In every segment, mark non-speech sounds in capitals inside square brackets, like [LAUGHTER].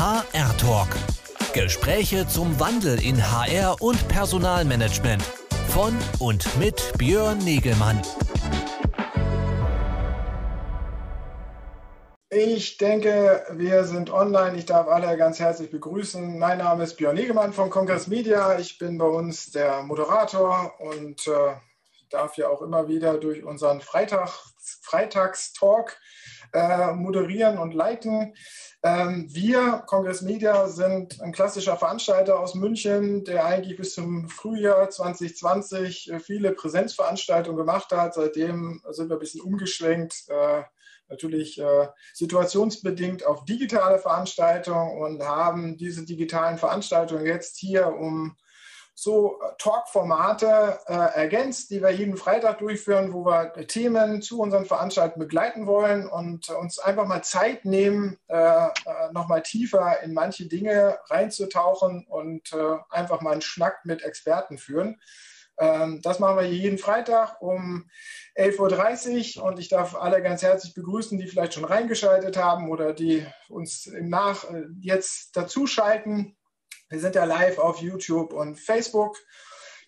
HR Talk. Gespräche zum Wandel in HR und Personalmanagement. Von und mit Björn Negelmann. Ich denke, wir sind online. Ich darf alle ganz herzlich begrüßen. Mein Name ist Björn Negemann von Congress Media. Ich bin bei uns der Moderator und äh, darf ja auch immer wieder durch unseren Freitag, Freitagstalk äh, moderieren und leiten. Ähm, wir, Congress Media, sind ein klassischer Veranstalter aus München, der eigentlich bis zum Frühjahr 2020 äh, viele Präsenzveranstaltungen gemacht hat. Seitdem sind wir ein bisschen umgeschwenkt. Äh, natürlich äh, situationsbedingt auf digitale Veranstaltungen und haben diese digitalen Veranstaltungen jetzt hier um so Talk-Formate äh, ergänzt, die wir jeden Freitag durchführen, wo wir Themen zu unseren Veranstaltungen begleiten wollen und uns einfach mal Zeit nehmen, äh, äh nochmal tiefer in manche Dinge reinzutauchen und äh, einfach mal einen Schnack mit Experten führen. Ähm, das machen wir jeden Freitag um 11.30 Uhr und ich darf alle ganz herzlich begrüßen, die vielleicht schon reingeschaltet haben oder die uns im Nach äh, jetzt dazuschalten. Wir sind ja live auf YouTube und Facebook.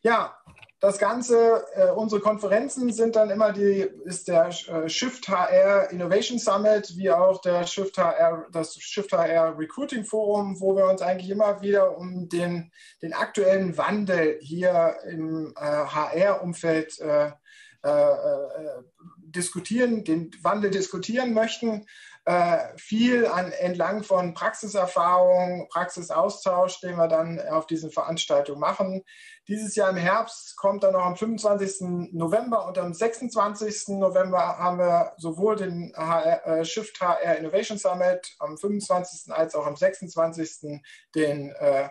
Ja, das Ganze, äh, unsere Konferenzen sind dann immer die, ist der äh, Shift HR Innovation Summit, wie auch der Shift HR, das Shift HR Recruiting Forum, wo wir uns eigentlich immer wieder um den, den aktuellen Wandel hier im äh, HR-Umfeld äh, äh, äh, diskutieren, den Wandel diskutieren möchten viel an, entlang von Praxiserfahrung, Praxisaustausch, den wir dann auf diesen Veranstaltungen machen. Dieses Jahr im Herbst kommt dann noch am 25. November und am 26. November haben wir sowohl den HR, äh, Shift HR Innovation Summit am 25. als auch am 26. Den, äh,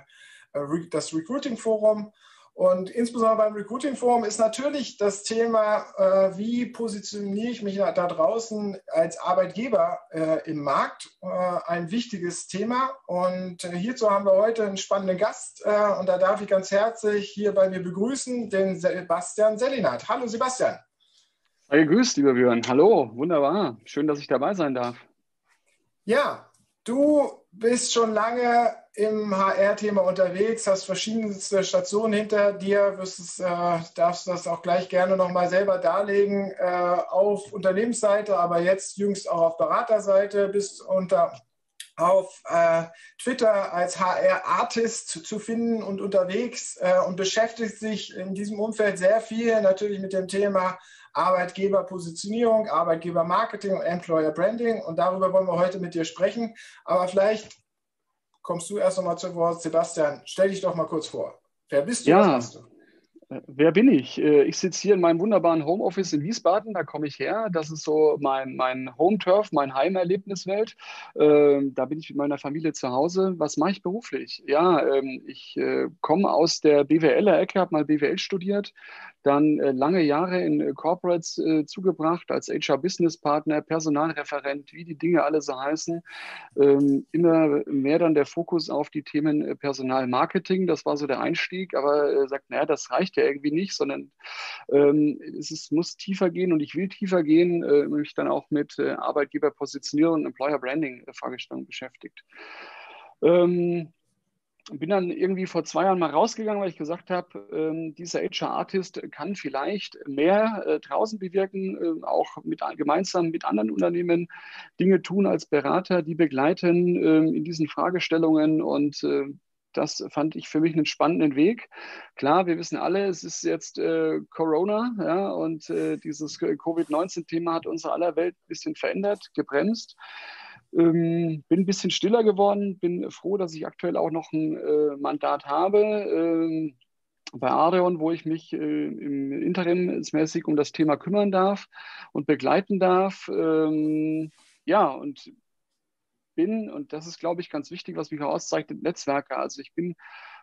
das Recruiting Forum. Und insbesondere beim Recruiting Forum ist natürlich das Thema, äh, wie positioniere ich mich da draußen als Arbeitgeber äh, im Markt, äh, ein wichtiges Thema. Und äh, hierzu haben wir heute einen spannenden Gast. Äh, und da darf ich ganz herzlich hier bei mir begrüßen den Sebastian Sellinat. Hallo Sebastian. Sei gegrüßt, lieber Björn. Hallo, wunderbar. Schön, dass ich dabei sein darf. Ja, du bist schon lange im HR-Thema unterwegs, hast verschiedenste Stationen hinter dir, wirst, äh, darfst das auch gleich gerne nochmal selber darlegen äh, auf Unternehmensseite, aber jetzt jüngst auch auf Beraterseite, bist unter auf äh, Twitter als HR-Artist zu finden und unterwegs äh, und beschäftigt sich in diesem Umfeld sehr viel natürlich mit dem Thema Arbeitgeberpositionierung, Arbeitgebermarketing und Employer Branding. Und darüber wollen wir heute mit dir sprechen. Aber vielleicht kommst du erst nochmal zu Wort. Sebastian, stell dich doch mal kurz vor. Wer bist du? Ja. Du? Äh, wer bin ich? Äh, ich sitze hier in meinem wunderbaren Homeoffice in Wiesbaden, da komme ich her. Das ist so mein, mein Home-Turf, mein Heimerlebniswelt. Ähm, da bin ich mit meiner Familie zu Hause. Was mache ich beruflich? Ja, ähm, ich äh, komme aus der BWL-Ecke, habe mal BWL studiert, dann äh, lange Jahre in äh, Corporates äh, zugebracht als HR-Business-Partner, Personalreferent, wie die Dinge alle so heißen. Ähm, immer mehr dann der Fokus auf die Themen äh, Personalmarketing. Das war so der Einstieg, aber äh, sagt, naja, das reicht ja irgendwie nicht, sondern ähm, es ist, muss tiefer gehen und ich will tiefer gehen, äh, mich dann auch mit Arbeitgeberpositionierung und Employer Branding Fragestellungen beschäftigt. Ähm, bin dann irgendwie vor zwei Jahren mal rausgegangen, weil ich gesagt habe, ähm, dieser HR-Artist kann vielleicht mehr äh, draußen bewirken, äh, auch mit, gemeinsam mit anderen Unternehmen Dinge tun als Berater, die begleiten äh, in diesen Fragestellungen und äh, das fand ich für mich einen spannenden Weg. Klar, wir wissen alle, es ist jetzt äh, Corona ja, und äh, dieses Covid-19-Thema hat unsere aller Welt ein bisschen verändert, gebremst. Ähm, bin ein bisschen stiller geworden, bin froh, dass ich aktuell auch noch ein äh, Mandat habe äh, bei Areon, wo ich mich äh, im interimsmäßig um das Thema kümmern darf und begleiten darf. Ähm, ja, und bin, und das ist, glaube ich, ganz wichtig, was mich auszeichnet, Netzwerker. Also ich bin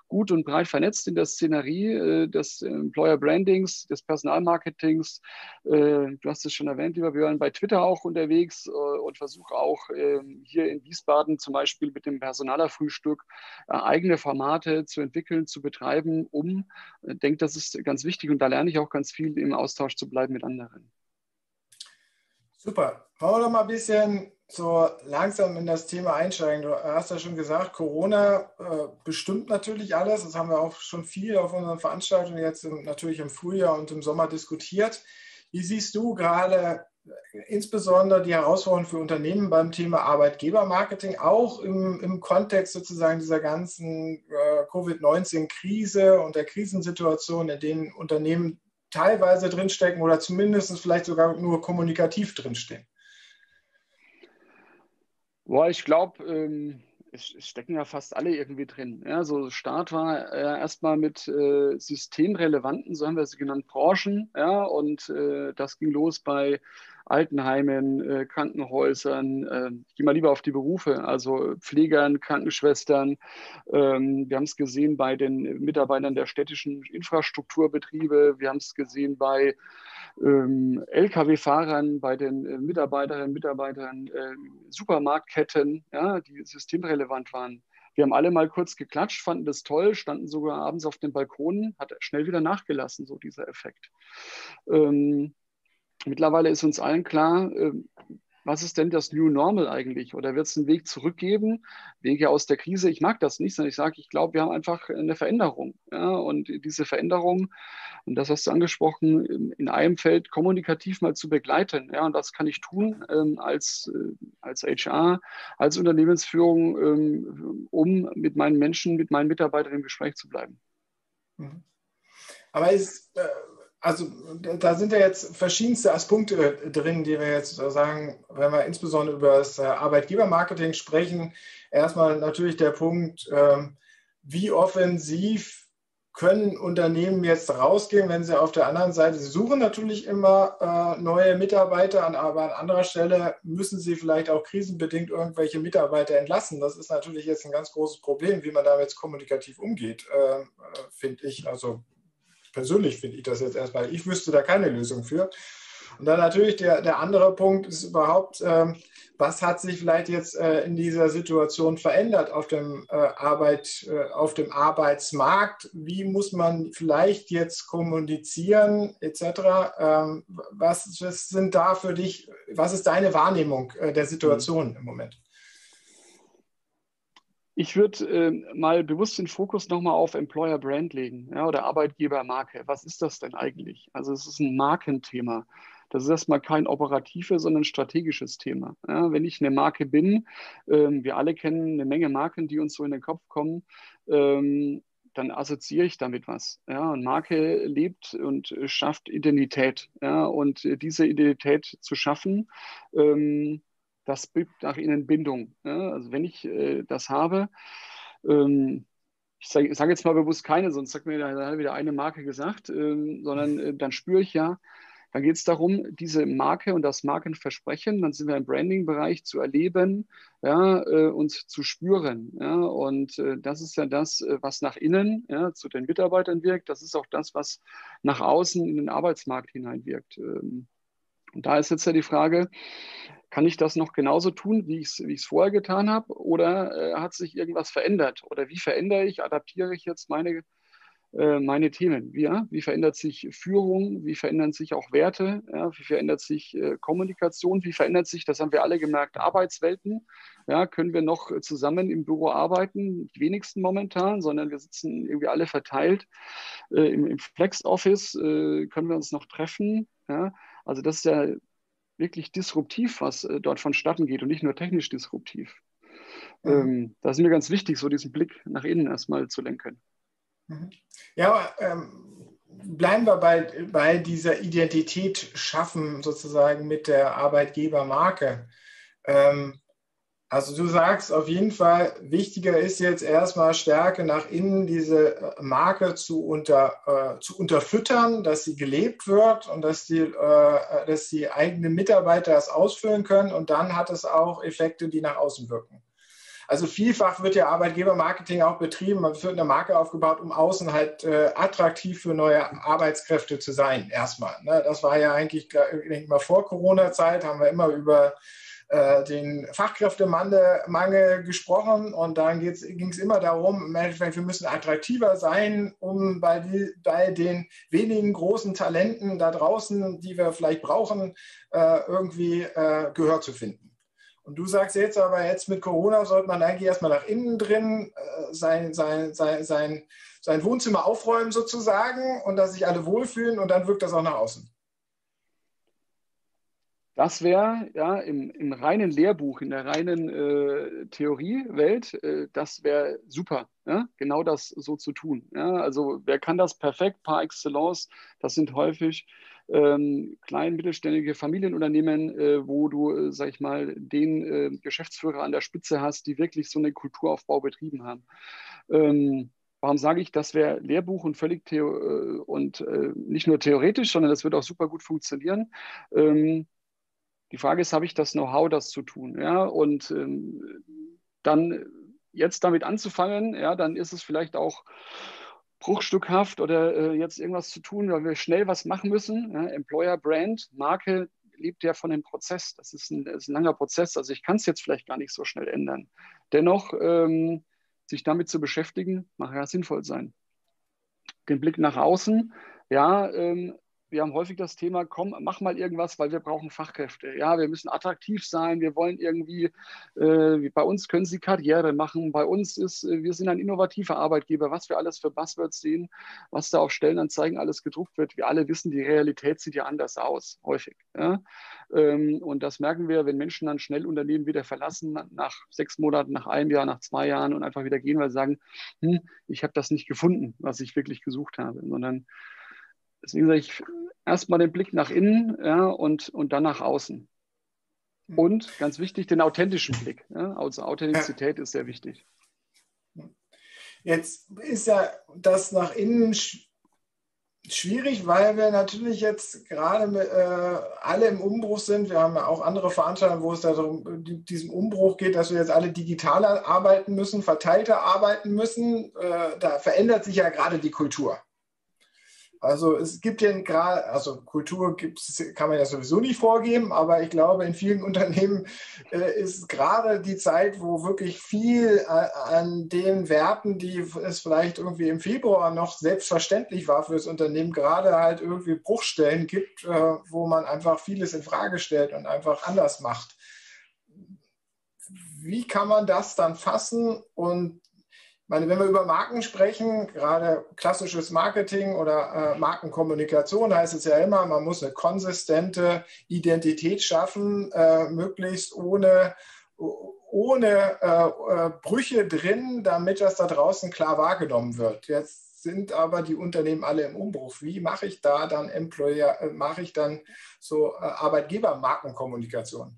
gut und breit vernetzt in der Szenerie äh, des Employer Brandings, des Personalmarketings. Äh, du hast es schon erwähnt, lieber Björn, bei Twitter auch unterwegs äh, und versuche auch ähm, hier in Wiesbaden zum Beispiel mit dem Personalerfrühstück eigene Formate zu entwickeln, zu betreiben, um, ich denke, das ist ganz wichtig und da lerne ich auch ganz viel im Austausch zu bleiben mit anderen. Super. Wollen wir mal ein bisschen so langsam in das Thema einsteigen. Du hast ja schon gesagt, Corona äh, bestimmt natürlich alles. Das haben wir auch schon viel auf unseren Veranstaltungen jetzt im, natürlich im Frühjahr und im Sommer diskutiert. Wie siehst du gerade äh, insbesondere die Herausforderungen für Unternehmen beim Thema Arbeitgebermarketing, auch im, im Kontext sozusagen dieser ganzen äh, Covid-19-Krise und der Krisensituation, in denen Unternehmen teilweise drinstecken oder zumindest vielleicht sogar nur kommunikativ drinstehen? Boah, ich glaube, ähm, es, stecken ja fast alle irgendwie drin. Ja, so Start war äh, erstmal mit äh, systemrelevanten, so haben wir sie genannt, Branchen. Ja, und äh, das ging los bei Altenheimen, äh, Krankenhäusern. Äh, ich gehe mal lieber auf die Berufe, also Pflegern, Krankenschwestern. Ähm, wir haben es gesehen bei den Mitarbeitern der städtischen Infrastrukturbetriebe. Wir haben es gesehen bei ähm, Lkw-Fahrern, bei den äh, Mitarbeiterinnen und Mitarbeitern, äh, Supermarktketten, ja, die systemrelevant waren. Wir haben alle mal kurz geklatscht, fanden das toll, standen sogar abends auf den Balkonen, hat schnell wieder nachgelassen, so dieser Effekt. Ähm, mittlerweile ist uns allen klar, äh, was ist denn das New Normal eigentlich? Oder wird es einen Weg zurückgeben, Wege aus der Krise? Ich mag das nicht, sondern ich sage, ich glaube, wir haben einfach eine Veränderung. Ja? Und diese Veränderung, und das hast du angesprochen, in einem Feld kommunikativ mal zu begleiten. Ja? Und das kann ich tun ähm, als, äh, als HR, als Unternehmensführung, ähm, um mit meinen Menschen, mit meinen Mitarbeitern im Gespräch zu bleiben. Mhm. Aber ist, äh also da sind ja jetzt verschiedenste Aspekte drin, die wir jetzt sagen, wenn wir insbesondere über das äh, Arbeitgebermarketing sprechen. Erstmal natürlich der Punkt, ähm, wie offensiv können Unternehmen jetzt rausgehen, wenn sie auf der anderen Seite, sie suchen natürlich immer äh, neue Mitarbeiter, aber an anderer Stelle müssen sie vielleicht auch krisenbedingt irgendwelche Mitarbeiter entlassen. Das ist natürlich jetzt ein ganz großes Problem, wie man damit kommunikativ umgeht, äh, finde ich. Also persönlich finde ich das jetzt erstmal, ich wüsste da keine Lösung für. Und dann natürlich der, der andere Punkt ist überhaupt, ähm, was hat sich vielleicht jetzt äh, in dieser Situation verändert auf dem, äh, Arbeit, äh, auf dem Arbeitsmarkt? Wie muss man vielleicht jetzt kommunizieren etc.? Ähm, was, was sind da für dich, was ist deine Wahrnehmung äh, der Situation im Moment? Ich würde äh, mal bewusst den Fokus nochmal auf Employer Brand legen ja, oder Arbeitgebermarke. Was ist das denn eigentlich? Also es ist ein Markenthema. Das ist erstmal kein operatives, sondern strategisches Thema. Ja, wenn ich eine Marke bin, ähm, wir alle kennen eine Menge Marken, die uns so in den Kopf kommen, ähm, dann assoziiere ich damit was. Ja, und Marke lebt und schafft Identität. Ja, und diese Identität zu schaffen, ähm, das birgt nach innen Bindung. Ja? Also wenn ich äh, das habe, ähm, ich sage sag jetzt mal bewusst keine, sonst sagt mir da wieder eine Marke gesagt, ähm, sondern äh, dann spüre ich ja, dann geht es darum, diese Marke und das Markenversprechen, dann sind wir im Branding-Bereich zu erleben ja, äh, und zu spüren. Ja, und äh, das ist ja das, äh, was nach innen ja, zu den Mitarbeitern wirkt. Das ist auch das, was nach außen in den Arbeitsmarkt hineinwirkt. Ähm, und da ist jetzt ja die Frage, kann ich das noch genauso tun, wie ich es wie vorher getan habe? Oder äh, hat sich irgendwas verändert? Oder wie verändere ich, adaptiere ich jetzt meine, äh, meine Themen? Wie, ja? wie verändert sich Führung? Wie verändern sich auch Werte? Ja? Wie verändert sich äh, Kommunikation? Wie verändert sich, das haben wir alle gemerkt, Arbeitswelten? Ja, können wir noch zusammen im Büro arbeiten? Die wenigsten momentan, sondern wir sitzen irgendwie alle verteilt äh, im, im Flex-Office. Äh, können wir uns noch treffen? Ja? Also das ist ja wirklich disruptiv, was äh, dort vonstatten geht und nicht nur technisch disruptiv. Mhm. Ähm, da ist mir ganz wichtig, so diesen Blick nach innen erstmal zu lenken. Mhm. Ja, ähm, bleiben wir bei, bei dieser Identität schaffen, sozusagen mit der Arbeitgebermarke. Ähm, also du sagst auf jeden Fall, wichtiger ist jetzt erstmal Stärke nach innen, diese äh, Marke zu, unter, äh, zu unterfüttern, dass sie gelebt wird und dass die, äh, dass die eigenen Mitarbeiter das ausfüllen können und dann hat es auch Effekte, die nach außen wirken. Also vielfach wird ja Arbeitgebermarketing auch betrieben, man wird eine Marke aufgebaut, um außen halt äh, attraktiv für neue Arbeitskräfte zu sein, erstmal. Ne? Das war ja eigentlich, ich denke mal, vor Corona-Zeit haben wir immer über äh, den Fachkräftemangel gesprochen und dann ging es immer darum, wir müssen attraktiver sein, um bei, die, bei, den wenigen großen Talenten da draußen, die wir vielleicht brauchen, äh, irgendwie äh, Gehör zu finden. Und du sagst jetzt aber, jetzt mit Corona sollte man eigentlich erstmal nach innen drin äh, sein, sein, sein, sein, sein Wohnzimmer aufräumen sozusagen und dass sich alle wohlfühlen und dann wirkt das auch nach außen. Das wäre ja im, im, reinen Lehrbuch, in der reinen äh, Theoriewelt, äh, das wäre super, ja? genau das so zu tun. Ja? Also wer kann das perfekt par excellence? Das sind häufig ähm, klein, mittelständige Familienunternehmen, äh, wo du, äh, sag ich mal, den äh, Geschäftsführer an der Spitze hast, die wirklich so einen Kulturaufbau betrieben haben. Ähm, warum sage ich, das wäre Lehrbuch und völlig äh, und äh, nicht nur theoretisch, sondern das wird auch super gut funktionieren. Ähm, die Frage ist, habe ich das Know-how, das zu tun? Ja, und ähm, dann jetzt damit anzufangen, ja, dann ist es vielleicht auch bruchstückhaft oder äh, jetzt irgendwas zu tun, weil wir schnell was machen müssen. Ja, Employer Brand, Marke lebt ja von dem Prozess. Das ist ein, ist ein langer Prozess. Also ich kann es jetzt vielleicht gar nicht so schnell ändern. Dennoch, ähm, sich damit zu beschäftigen, mag ja sinnvoll sein. Den Blick nach außen, ja, ähm, wir haben häufig das Thema, komm, mach mal irgendwas, weil wir brauchen Fachkräfte. Ja, wir müssen attraktiv sein, wir wollen irgendwie, äh, bei uns können sie Karriere machen, bei uns ist, äh, wir sind ein innovativer Arbeitgeber, was wir alles für Buzzwords sehen, was da auf Stellenanzeigen alles gedruckt wird. Wir alle wissen, die Realität sieht ja anders aus, häufig. Ja? Ähm, und das merken wir, wenn Menschen dann schnell Unternehmen wieder verlassen, nach sechs Monaten, nach einem Jahr, nach zwei Jahren und einfach wieder gehen, weil sie sagen, hm, ich habe das nicht gefunden, was ich wirklich gesucht habe, sondern deswegen sage ich erstmal den Blick nach innen ja, und, und dann nach außen. Und ganz wichtig, den authentischen Blick. Ja, also Authentizität ist sehr wichtig. Jetzt ist ja das nach innen schwierig, weil wir natürlich jetzt gerade äh, alle im Umbruch sind. Wir haben ja auch andere Veranstaltungen, wo es darum diesem Umbruch geht, dass wir jetzt alle digitaler arbeiten müssen, verteilter arbeiten müssen. Äh, da verändert sich ja gerade die Kultur. Also es gibt ja gerade, also Kultur gibt's, kann man ja sowieso nicht vorgeben, aber ich glaube, in vielen [LAUGHS] Unternehmen äh, ist gerade die Zeit, wo wirklich viel äh, an den Werten, die es vielleicht irgendwie im Februar noch selbstverständlich war für das Unternehmen, gerade halt irgendwie Bruchstellen gibt, äh, wo man einfach vieles in Frage stellt und einfach anders macht. Wie kann man das dann fassen und meine, wenn wir über Marken sprechen, gerade klassisches Marketing oder äh, Markenkommunikation, heißt es ja immer, man muss eine konsistente Identität schaffen, äh, möglichst ohne, ohne äh, äh Brüche drin, damit das da draußen klar wahrgenommen wird. Jetzt sind aber die Unternehmen alle im Umbruch. Wie mache ich da dann Employer, äh, mache ich dann so äh, Arbeitgeber-Markenkommunikation?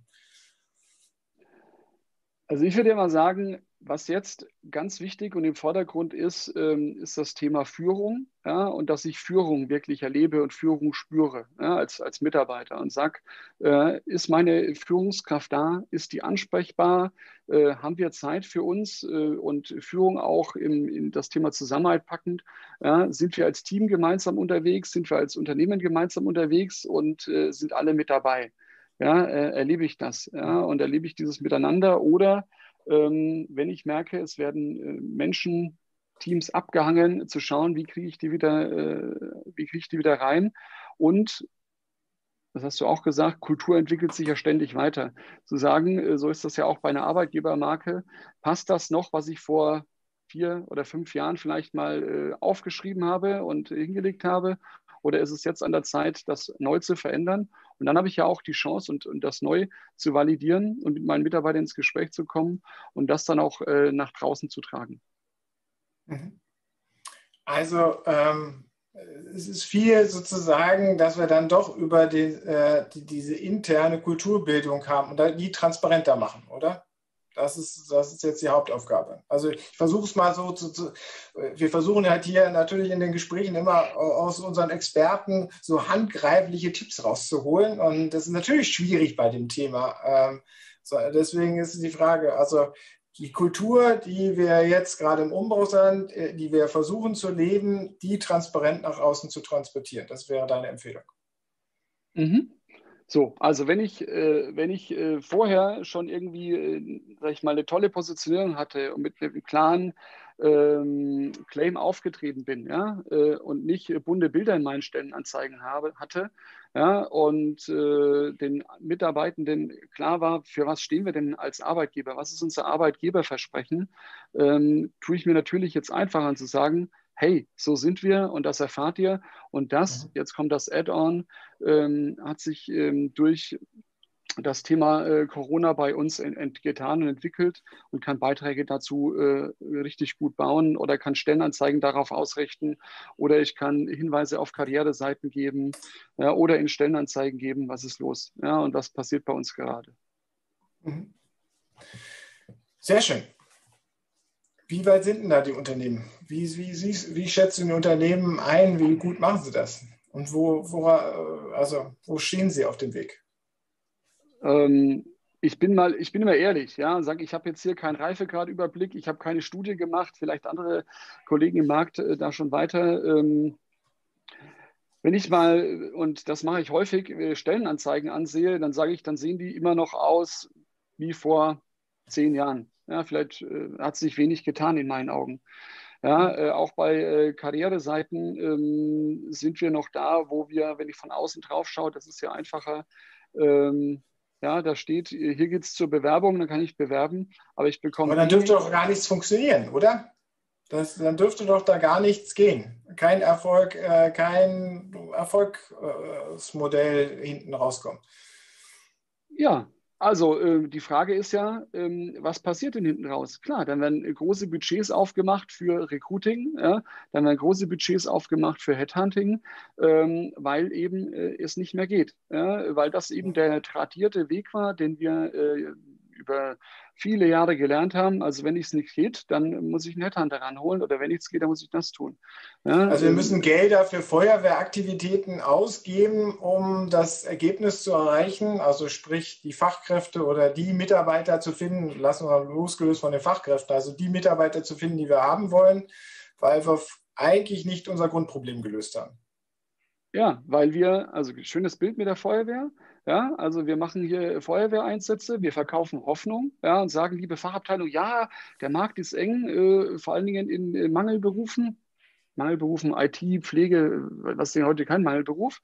Also ich würde ja mal sagen, was jetzt ganz wichtig und im Vordergrund ist, ähm, ist das Thema Führung ja, und dass ich Führung wirklich erlebe und Führung spüre ja, als, als Mitarbeiter und sage, äh, ist meine Führungskraft da, ist die ansprechbar, äh, haben wir Zeit für uns äh, und Führung auch im, in das Thema Zusammenhalt packend, ja, sind wir als Team gemeinsam unterwegs, sind wir als Unternehmen gemeinsam unterwegs? Und äh, sind alle mit dabei. Äh, erlebe ich das und erlebe ich dieses Miteinander oder wenn ich merke, es werden äh, Menschen, Teams abgehangen, zu schauen, wie kriege ich die wieder, äh, wie kriege ich die wieder rein. Und das hast du auch gesagt, Kultur entwickelt sich ja ständig weiter. Zu sagen, äh, so ist das ja auch bei einer Arbeitgebermarke, passt das noch, was ich vor vier oder fünf Jahren vielleicht mal aufgeschrieben habe und hingelegt habe? Oder ist es jetzt an der Zeit, das neu zu verändern? Und dann habe ich ja auch die Chance, und, und das neu zu validieren und mit meinen Mitarbeitern ins Gespräch zu kommen und das dann auch äh, nach draußen zu tragen. Mhm. Also ähm, es ist viel sozusagen, dass wir dann doch über die, äh, die, diese interne Kulturbildung haben und die transparenter machen, oder? Das ist, das ist jetzt die Hauptaufgabe. Also ich versuche es mal so zu, zu, wir versuchen halt hier natürlich in den Gesprächen immer aus unseren Experten so handgreifliche Tipps rauszuholen. Und das ist natürlich schwierig bei dem Thema. Ähm, so, deswegen ist die Frage, also die Kultur, die wir jetzt gerade im Umbau sind, äh, die wir versuchen zu leben, die transparent nach außen zu transportieren. Das wäre deine Empfehlung. Mhm. So, also wenn ich, äh, wenn ich äh, vorher schon irgendwie, äh, sag ich mal, eine tolle Positionierung hatte und mit einem klaren ähm, Claim aufgetreten bin ja, äh, und nicht bunte Bilder in meinen Stellenanzeigen habe, hatte ja, und äh, den Mitarbeitenden klar war, für was stehen wir denn als Arbeitgeber, was ist unser Arbeitgeberversprechen, ähm, tue ich mir natürlich jetzt einfacher zu sagen, hey, so sind wir und das erfahrt ihr. Und das, mhm. jetzt kommt das Add-on, ähm, hat sich ähm, durch das Thema äh, Corona bei uns getan und entwickelt und kann Beiträge dazu äh, richtig gut bauen oder kann Stellenanzeigen darauf ausrichten oder ich kann Hinweise auf Karriereseiten geben ja, oder in Stellenanzeigen geben, was ist los. Ja, und das passiert bei uns gerade. Mhm. Sehr schön. Wie weit sind denn da die Unternehmen? Wie, wie, wie, wie schätzen die Unternehmen ein? Wie gut machen sie das? Und wo, wo, also, wo stehen sie auf dem Weg? Ähm, ich bin mal, ich bin immer ehrlich, ja, sage, ich habe jetzt hier keinen Reifegradüberblick, ich habe keine Studie gemacht, vielleicht andere Kollegen im Markt äh, da schon weiter. Ähm, wenn ich mal, und das mache ich häufig, äh, Stellenanzeigen ansehe, dann sage ich, dann sehen die immer noch aus wie vor zehn Jahren. Ja, vielleicht äh, hat sich wenig getan in meinen Augen. Ja, äh, auch bei äh, Karriereseiten ähm, sind wir noch da, wo wir, wenn ich von außen drauf schaue, das ist ja einfacher, ähm, ja, da steht, hier geht es zur Bewerbung, dann kann ich bewerben, aber ich bekomme. Aber dann dürfte doch gar nichts funktionieren, oder? Das, dann dürfte doch da gar nichts gehen. Kein Erfolg, äh, kein Erfolgsmodell hinten rauskommen. Ja, also äh, die Frage ist ja, ähm, was passiert denn hinten raus? Klar, dann werden große Budgets aufgemacht für Recruiting, ja, dann werden große Budgets aufgemacht für Headhunting, ähm, weil eben äh, es nicht mehr geht, ja, weil das eben der tradierte Weg war, den wir äh, über viele Jahre gelernt haben. Also wenn es nicht geht, dann muss ich einen Headhunter ranholen oder wenn nichts geht, dann muss ich das tun. Ja, also wir müssen Gelder für Feuerwehraktivitäten ausgeben, um das Ergebnis zu erreichen. Also sprich die Fachkräfte oder die Mitarbeiter zu finden, lassen wir losgelöst von den Fachkräften, also die Mitarbeiter zu finden, die wir haben wollen, weil wir eigentlich nicht unser Grundproblem gelöst haben. Ja, weil wir, also schönes Bild mit der Feuerwehr. Ja, also wir machen hier Feuerwehreinsätze, wir verkaufen Hoffnung ja, und sagen, liebe Fachabteilung, ja, der Markt ist eng, äh, vor allen Dingen in, in Mangelberufen. Mangelberufen, IT, Pflege, was ist heute kein Mangelberuf.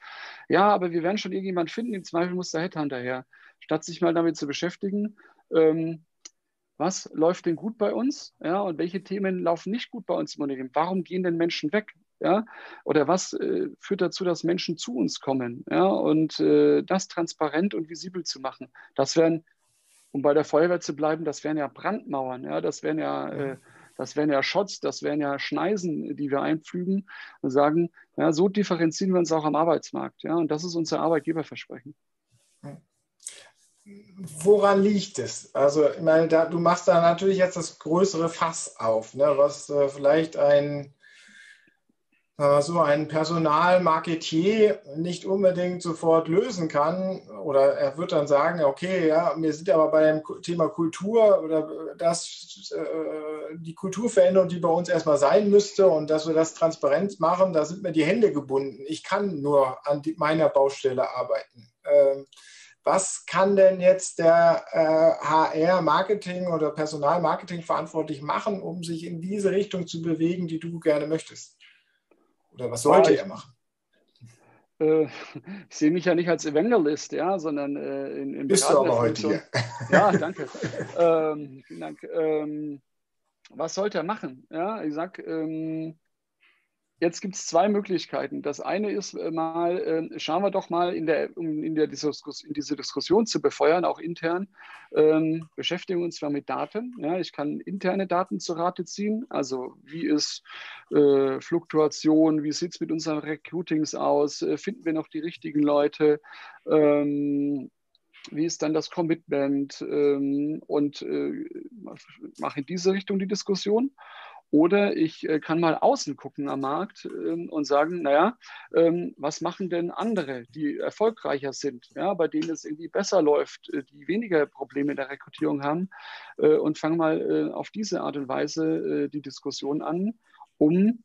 Ja, aber wir werden schon irgendjemand finden, im Zweifel muss der Headhunter her. Statt sich mal damit zu beschäftigen, ähm, was läuft denn gut bei uns ja, und welche Themen laufen nicht gut bei uns im Unternehmen? Warum gehen denn Menschen weg? Ja? Oder was äh, führt dazu, dass Menschen zu uns kommen? Ja? Und äh, das transparent und visibel zu machen. Das wären, um bei der Feuerwehr zu bleiben, das wären ja Brandmauern, ja? das wären ja, äh, das wären ja Schotts, das wären ja Schneisen, die wir einpflügen und sagen, ja, so differenzieren wir uns auch am Arbeitsmarkt. Ja? Und das ist unser Arbeitgeberversprechen. Woran liegt es? Also, ich meine, da, du machst da natürlich jetzt das größere Fass auf, ne, was äh, vielleicht ein so ein Personalmarketier nicht unbedingt sofort lösen kann. Oder er wird dann sagen, okay, ja, wir sind aber bei dem Thema Kultur oder das, äh, die Kulturveränderung, die bei uns erstmal sein müsste und dass wir das transparent machen, da sind mir die Hände gebunden. Ich kann nur an meiner Baustelle arbeiten. Ähm, was kann denn jetzt der äh, HR-Marketing oder Personalmarketing verantwortlich machen, um sich in diese Richtung zu bewegen, die du gerne möchtest? Oder was sollte ja, er machen? Äh, [LAUGHS] ich sehe mich ja nicht als Evangelist, ja, sondern äh, in, in Bist du aber heute hier. [LAUGHS] Ja, danke. ähm, vielen Dank. Ähm, was sollte er machen? Ja, ich sage, ähm, Jetzt gibt es zwei Möglichkeiten. Das eine ist äh, mal, äh, schauen wir doch mal, in, der, um in, der Diskus in diese Diskussion zu befeuern, auch intern, ähm, beschäftigen uns zwar mit Daten. Ja, ich kann interne Daten zu Rate ziehen. Also wie ist äh, Fluktuation, wie sieht es mit unseren Recruitings aus, äh, finden wir noch die richtigen Leute, ähm, wie ist dann das Commitment ähm, und äh, mache in diese Richtung die Diskussion. Oder ich äh, kann mal außen gucken am Markt ähm, und sagen, naja, ähm, was machen denn andere, die erfolgreicher sind, ja, bei denen es irgendwie besser läuft, äh, die weniger Probleme in der Rekrutierung haben? Äh, und fange mal auf diese Art und Weise die Diskussion an, um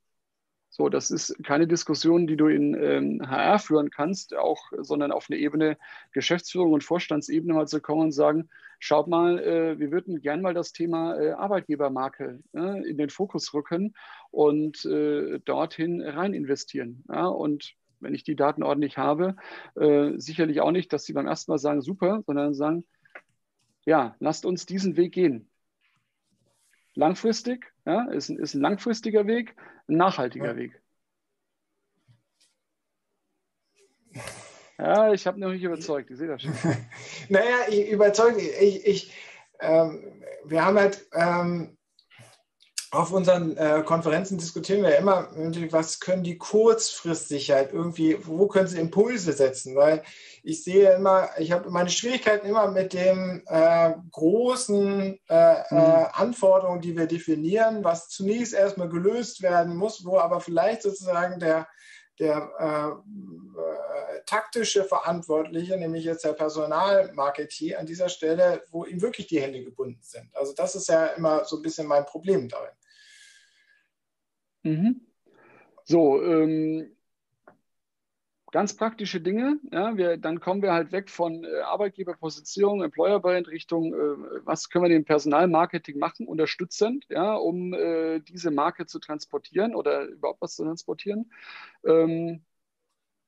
So, das ist keine Diskussion, die du in ähm, HR führen kannst, auch, sondern auf eine Ebene Geschäftsführung und Vorstandsebene mal zu kommen und sagen, schaut mal, äh, wir würden gern mal das Thema äh, Arbeitgebermarke äh, in den Fokus rücken und äh, dorthin rein investieren. Ja? Und wenn ich die Daten ordentlich habe, äh, sicherlich auch nicht, dass sie beim ersten Mal sagen, super, sondern sagen, ja, lasst uns diesen Weg gehen. Langfristig, ja, ist, ein, ist ein langfristiger Weg, ein nachhaltiger ja. Weg. Ja, ich habe noch nicht überzeugt, ich sehe das schon. [LAUGHS] naja, ich überzeugt, ich, ich ähm, wir haben halt ähm, auf unseren äh, Konferenzen diskutieren wir immer, was können die kurzfristig halt irgendwie, wo können sie Impulse setzen? Weil ich sehe immer, ich habe meine Schwierigkeiten immer mit den äh, großen äh, mhm. Anforderungen, die wir definieren, was zunächst erstmal gelöst werden muss, wo aber vielleicht sozusagen der, der äh, taktische Verantwortliche, nämlich jetzt der Personalmarketier an dieser Stelle, wo ihm wirklich die Hände gebunden sind. Also das ist ja immer so ein bisschen mein Problem darin. Mhm. So, ähm, ganz praktische Dinge. Ja, wir, dann kommen wir halt weg von äh, Arbeitgeberposition, Employer-Brand Richtung, äh, was können wir dem Personalmarketing machen, unterstützend, ja, um äh, diese Marke zu transportieren oder überhaupt was zu transportieren. Ähm,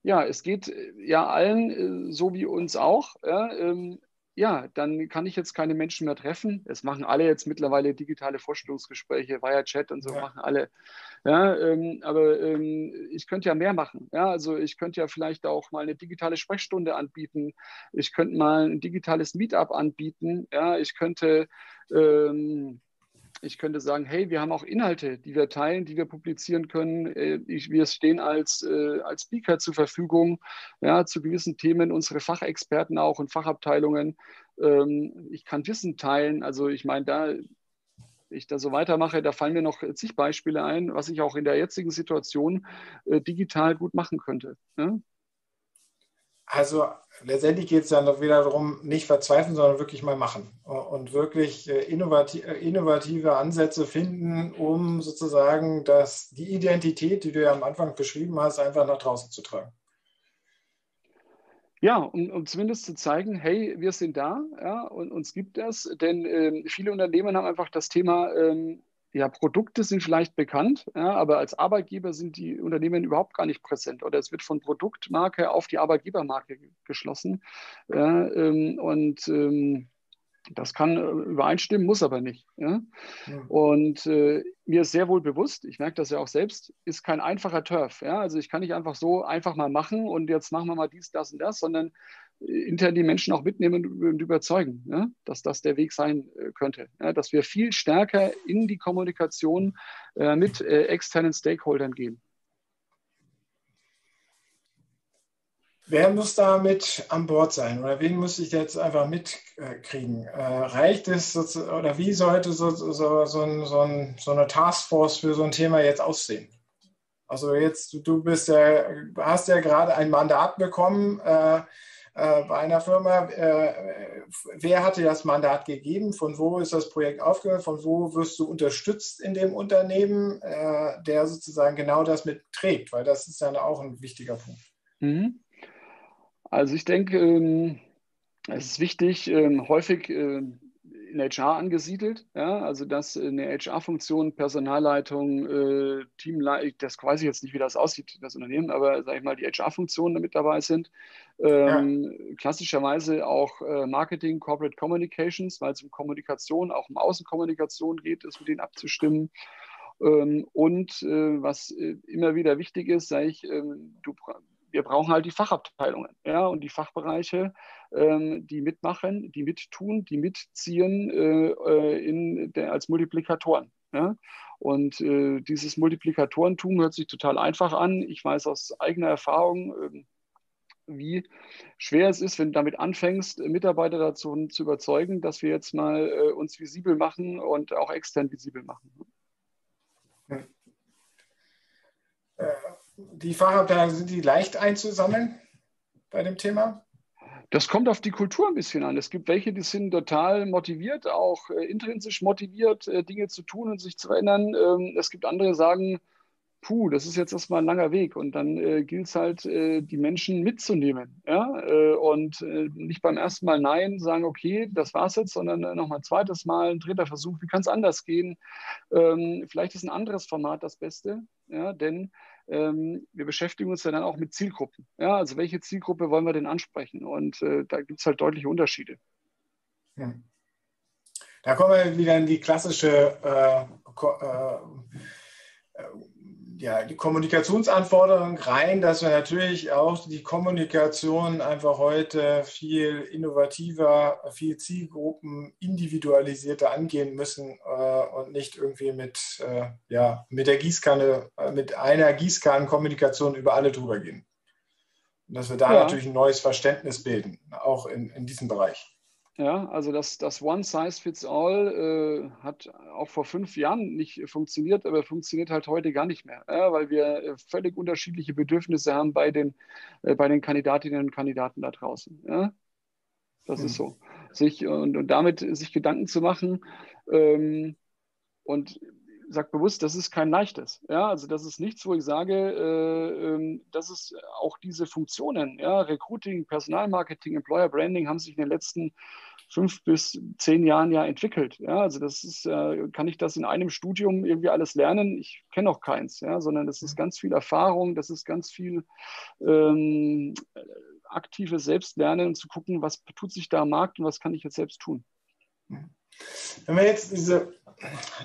ja, es geht äh, ja allen äh, so wie uns auch. Ja, ähm, ja, dann kann ich jetzt keine Menschen mehr treffen. Es machen alle jetzt mittlerweile digitale Vorstellungsgespräche via Chat und so ja. machen alle. Ja, ähm, aber ähm, ich könnte ja mehr machen. Ja, also ich könnte ja vielleicht auch mal eine digitale Sprechstunde anbieten. Ich könnte mal ein digitales Meetup anbieten. Ja, ich könnte ähm, ich könnte sagen, hey, wir haben auch Inhalte, die wir teilen, die wir publizieren können. Äh, wir stehen als, äh, als Speaker zur Verfügung, ja, zu gewissen Themen, unsere Fachexperten auch und Fachabteilungen. Ähm, ich kann Wissen teilen. Also ich meine, da ich da so weitermache, da fallen mir noch zig Beispiele ein, was ich auch in der jetzigen Situation äh, digital gut machen könnte. Ja? Also letztendlich geht es dann doch wieder darum, nicht verzweifeln, sondern wirklich mal machen und wirklich äh, innovative, äh, innovative Ansätze finden, um sozusagen das, die Identität, die du ja am Anfang beschrieben hast, einfach nach draußen zu tragen. Ja, um, um zumindest zu zeigen, hey, wir sind da ja, und uns gibt es, denn ähm, viele Unternehmen haben einfach das Thema ähm, ja, Produkte sind vielleicht bekannt, ja, aber als Arbeitgeber sind die Unternehmen überhaupt gar nicht präsent oder es wird von Produktmarke auf die Arbeitgebermarke geschlossen. Ja, ähm, und ähm, das kann äh, übereinstimmen, muss aber nicht. Ja? ja. Und äh, mir ist sehr wohl bewusst, ich merke das ja auch selbst, ist kein einfacher Turf. Ja? Also ich kann nicht einfach so einfach mal machen und jetzt machen wir mal dies, das und das, sondern intern die Menschen auch mitnehmen und überzeugen, ja? dass das der Weg sein äh, könnte. Ja? Dass wir viel stärker in die Kommunikation äh, mit äh, externen Stakeholdern gehen. Wer muss da mit an Bord sein oder wen muss ich jetzt einfach mitkriegen? Äh, reicht es oder wie sollte so, so, so, so, ein, so eine Taskforce für so ein Thema jetzt aussehen? Also jetzt, du bist ja, hast ja gerade ein Mandat bekommen äh, äh, bei einer Firma. Äh, wer hatte das Mandat gegeben? Von wo ist das Projekt aufgehört? Von wo wirst du unterstützt in dem Unternehmen, äh, der sozusagen genau das mitträgt? Weil das ist ja auch ein wichtiger Punkt. Mhm. Also ich denke, ähm, es ist wichtig, ähm, häufig äh, in HR angesiedelt, ja, also dass eine HR-Funktion, Personalleitung, äh, Teamleitung, das weiß ich jetzt nicht, wie das aussieht, das Unternehmen, aber sage ich mal, die HR-Funktionen mit dabei sind. Ähm, ja. Klassischerweise auch äh, Marketing, Corporate Communications, weil es um Kommunikation, auch um Außenkommunikation geht, es mit denen abzustimmen. Ähm, und äh, was äh, immer wieder wichtig ist, sage ich, ähm, du brauchen halt die Fachabteilungen ja, und die Fachbereiche, ähm, die mitmachen, die mittun, die mitziehen äh, äh, in der, als Multiplikatoren. Ja? Und äh, dieses Multiplikatorentum hört sich total einfach an. Ich weiß aus eigener Erfahrung, äh, wie schwer es ist, wenn du damit anfängst, Mitarbeiter dazu zu überzeugen, dass wir jetzt mal äh, uns visibel machen und auch extern visibel machen. Hm die Fachabteilungen, sind die leicht einzusammeln bei dem Thema? Das kommt auf die Kultur ein bisschen an. Es gibt welche, die sind total motiviert, auch äh, intrinsisch motiviert, äh, Dinge zu tun und sich zu verändern. Ähm, es gibt andere, die sagen, puh, das ist jetzt erstmal ein langer Weg und dann äh, gilt es halt, äh, die Menschen mitzunehmen. Ja? Äh, und äh, nicht beim ersten Mal Nein sagen, okay, das war's jetzt, sondern äh, nochmal ein zweites Mal, ein dritter Versuch, wie kann es anders gehen? Ähm, vielleicht ist ein anderes Format das Beste, ja? denn ähm, wir beschäftigen uns ja dann auch mit Zielgruppen. Ja? Also welche Zielgruppe wollen wir denn ansprechen? Und äh, da gibt es halt deutliche Unterschiede. Hm. Da kommen wir wieder in die klassische ja, die Kommunikationsanforderungen rein, dass wir natürlich auch die Kommunikation einfach heute viel innovativer, viel Zielgruppen individualisierter angehen müssen äh, und nicht irgendwie mit, äh, ja, mit der Gießkanne, äh, mit einer Gießkannenkommunikation über alle drüber gehen. Und dass wir da ja. natürlich ein neues Verständnis bilden, auch in, in diesem Bereich. Ja, also das, das One Size Fits All äh, hat auch vor fünf Jahren nicht funktioniert, aber funktioniert halt heute gar nicht mehr, ja, weil wir äh, völlig unterschiedliche Bedürfnisse haben bei den, äh, bei den Kandidatinnen und Kandidaten da draußen. Ja? Das hm. ist so. Sich, und, und damit sich Gedanken zu machen ähm, und sage bewusst, das ist kein leichtes. Ja, also das ist nichts, wo ich sage, äh, äh, das ist auch diese Funktionen, ja, Recruiting, Personalmarketing, Employer Branding haben sich in den letzten fünf bis zehn Jahren ja entwickelt. Ja, also das ist, äh, kann ich das in einem Studium irgendwie alles lernen? Ich kenne auch keins, ja, sondern das ist ganz viel Erfahrung, das ist ganz viel ähm, aktives Selbstlernen und zu gucken, was tut sich da am Markt und was kann ich jetzt selbst tun. Wenn wir jetzt diese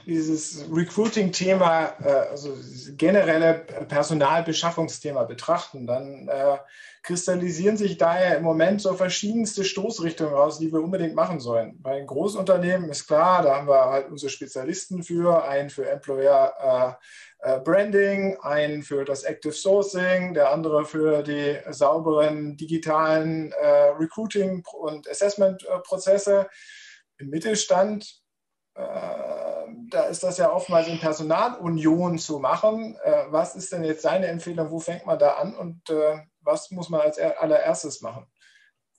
dieses Recruiting-Thema, äh, also generelle Personalbeschaffungsthema betrachten, dann äh, kristallisieren sich daher im Moment so verschiedenste Stoßrichtungen raus, die wir unbedingt machen sollen. Bei den Großunternehmen ist klar, da haben wir halt unsere Spezialisten für, einen für Employer äh, äh, Branding, einen für das Active Sourcing, der andere für die sauberen digitalen äh, Recruiting- und Assessment-Prozesse. Im Mittelstand da ist das ja oftmals in Personalunion zu machen. Äh, was ist denn jetzt deine Empfehlung? Wo fängt man da an und äh, was muss man als allererstes machen?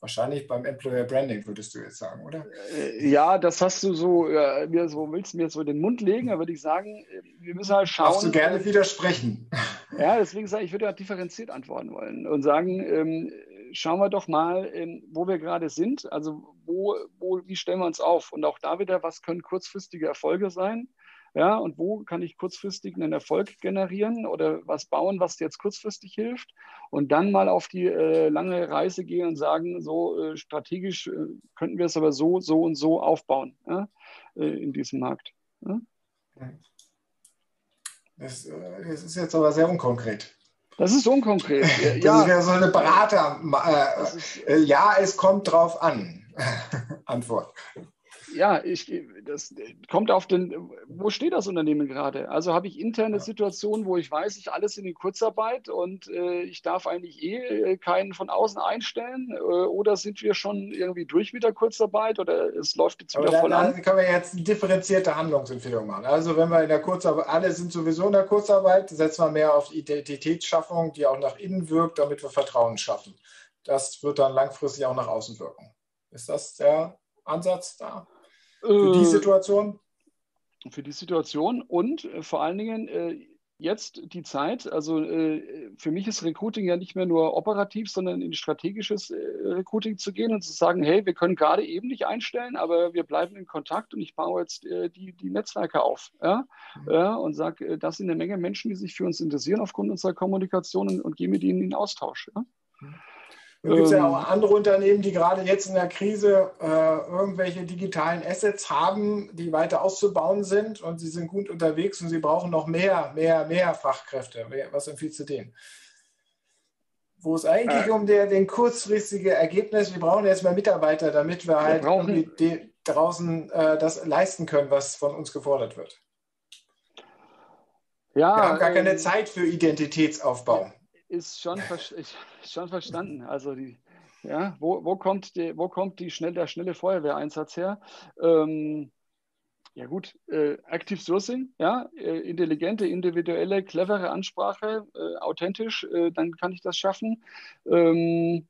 Wahrscheinlich beim Employer Branding, würdest du jetzt sagen, oder? Äh, ja, das hast du so, äh, mir so willst du mir so in den Mund legen, da würde ich sagen, wir müssen halt schauen. Darfst du gerne widersprechen. Ja, deswegen sage ich, ich würde ja differenziert antworten wollen und sagen, ähm, schauen wir doch mal, ähm, wo wir gerade sind. Also wo, wo, wie stellen wir uns auf? Und auch da wieder, was können kurzfristige Erfolge sein? Ja, und wo kann ich kurzfristig einen Erfolg generieren oder was bauen, was jetzt kurzfristig hilft? Und dann mal auf die äh, lange Reise gehen und sagen, so äh, strategisch äh, könnten wir es aber so, so und so aufbauen ja, äh, in diesem Markt. Ja? Das, äh, das, ist jetzt aber sehr unkonkret. Das ist unkonkret. [LAUGHS] Das ja. wäre so eine Berater. Äh, ja, es kommt drauf an. [LAUGHS] Antwort. Ja, ich, das kommt auf den, wo steht das Unternehmen gerade? Also habe ich interne ja. Situationen, wo ich weiß, ich alles in die Kurzarbeit und äh, ich darf eigentlich eh äh, keinen von außen einstellen? Äh, oder sind wir schon irgendwie durch mit der Kurzarbeit oder es läuft jetzt wieder voll an? Dann können wir jetzt eine differenzierte Handlungsempfehlung machen. Also wenn wir in der Kurzarbeit, alle sind sowieso in der Kurzarbeit, setzen wir mehr auf die Identitätsschaffung, die auch nach innen wirkt, damit wir Vertrauen schaffen. Das wird dann langfristig auch nach außen wirken. Ist das der Ansatz da? Für die äh, Situation? Für die Situation und äh, vor allen Dingen äh, jetzt die Zeit. Also für mich ist Recruiting ja nicht mehr nur operativ, sondern in strategisches Recruiting zu gehen und zu sagen, hey, wir können gerade eben nicht einstellen, aber wir bleiben in Kontakt und ich baue jetzt die, die Netzwerke auf. Ja? Mhm. ja und sage, das sind eine Menge Menschen, die sich für uns interessieren aufgrund unserer Kommunikation und, und gehe mit ihnen in Austausch. Ja? Mhm. Es gibt ja auch ähm. andere Unternehmen, die gerade jetzt in der Krise äh, irgendwelche digitalen Assets haben, die weiter auszubauen sind und sie sind gut unterwegs und sie brauchen noch mehr, mehr, mehr Fachkräfte. Was empfiehlst du denen? Wo es eigentlich äh, um der, den kurzfristige Ergebnis, wir brauchen jetzt mehr Mitarbeiter, damit wir, wir halt die, draußen äh, das leisten können, was von uns gefordert wird. Ja, wir haben gar keine ähm, Zeit für Identitätsaufbau ist schon, ist schon verstanden. Also die, ja, wo, wo kommt, die, wo kommt die schnell, der schnelle Feuerwehreinsatz her? Ähm, ja gut, äh, Active Sourcing, ja, äh, intelligente, individuelle, clevere Ansprache, äh, authentisch, äh, dann kann ich das schaffen. Ähm,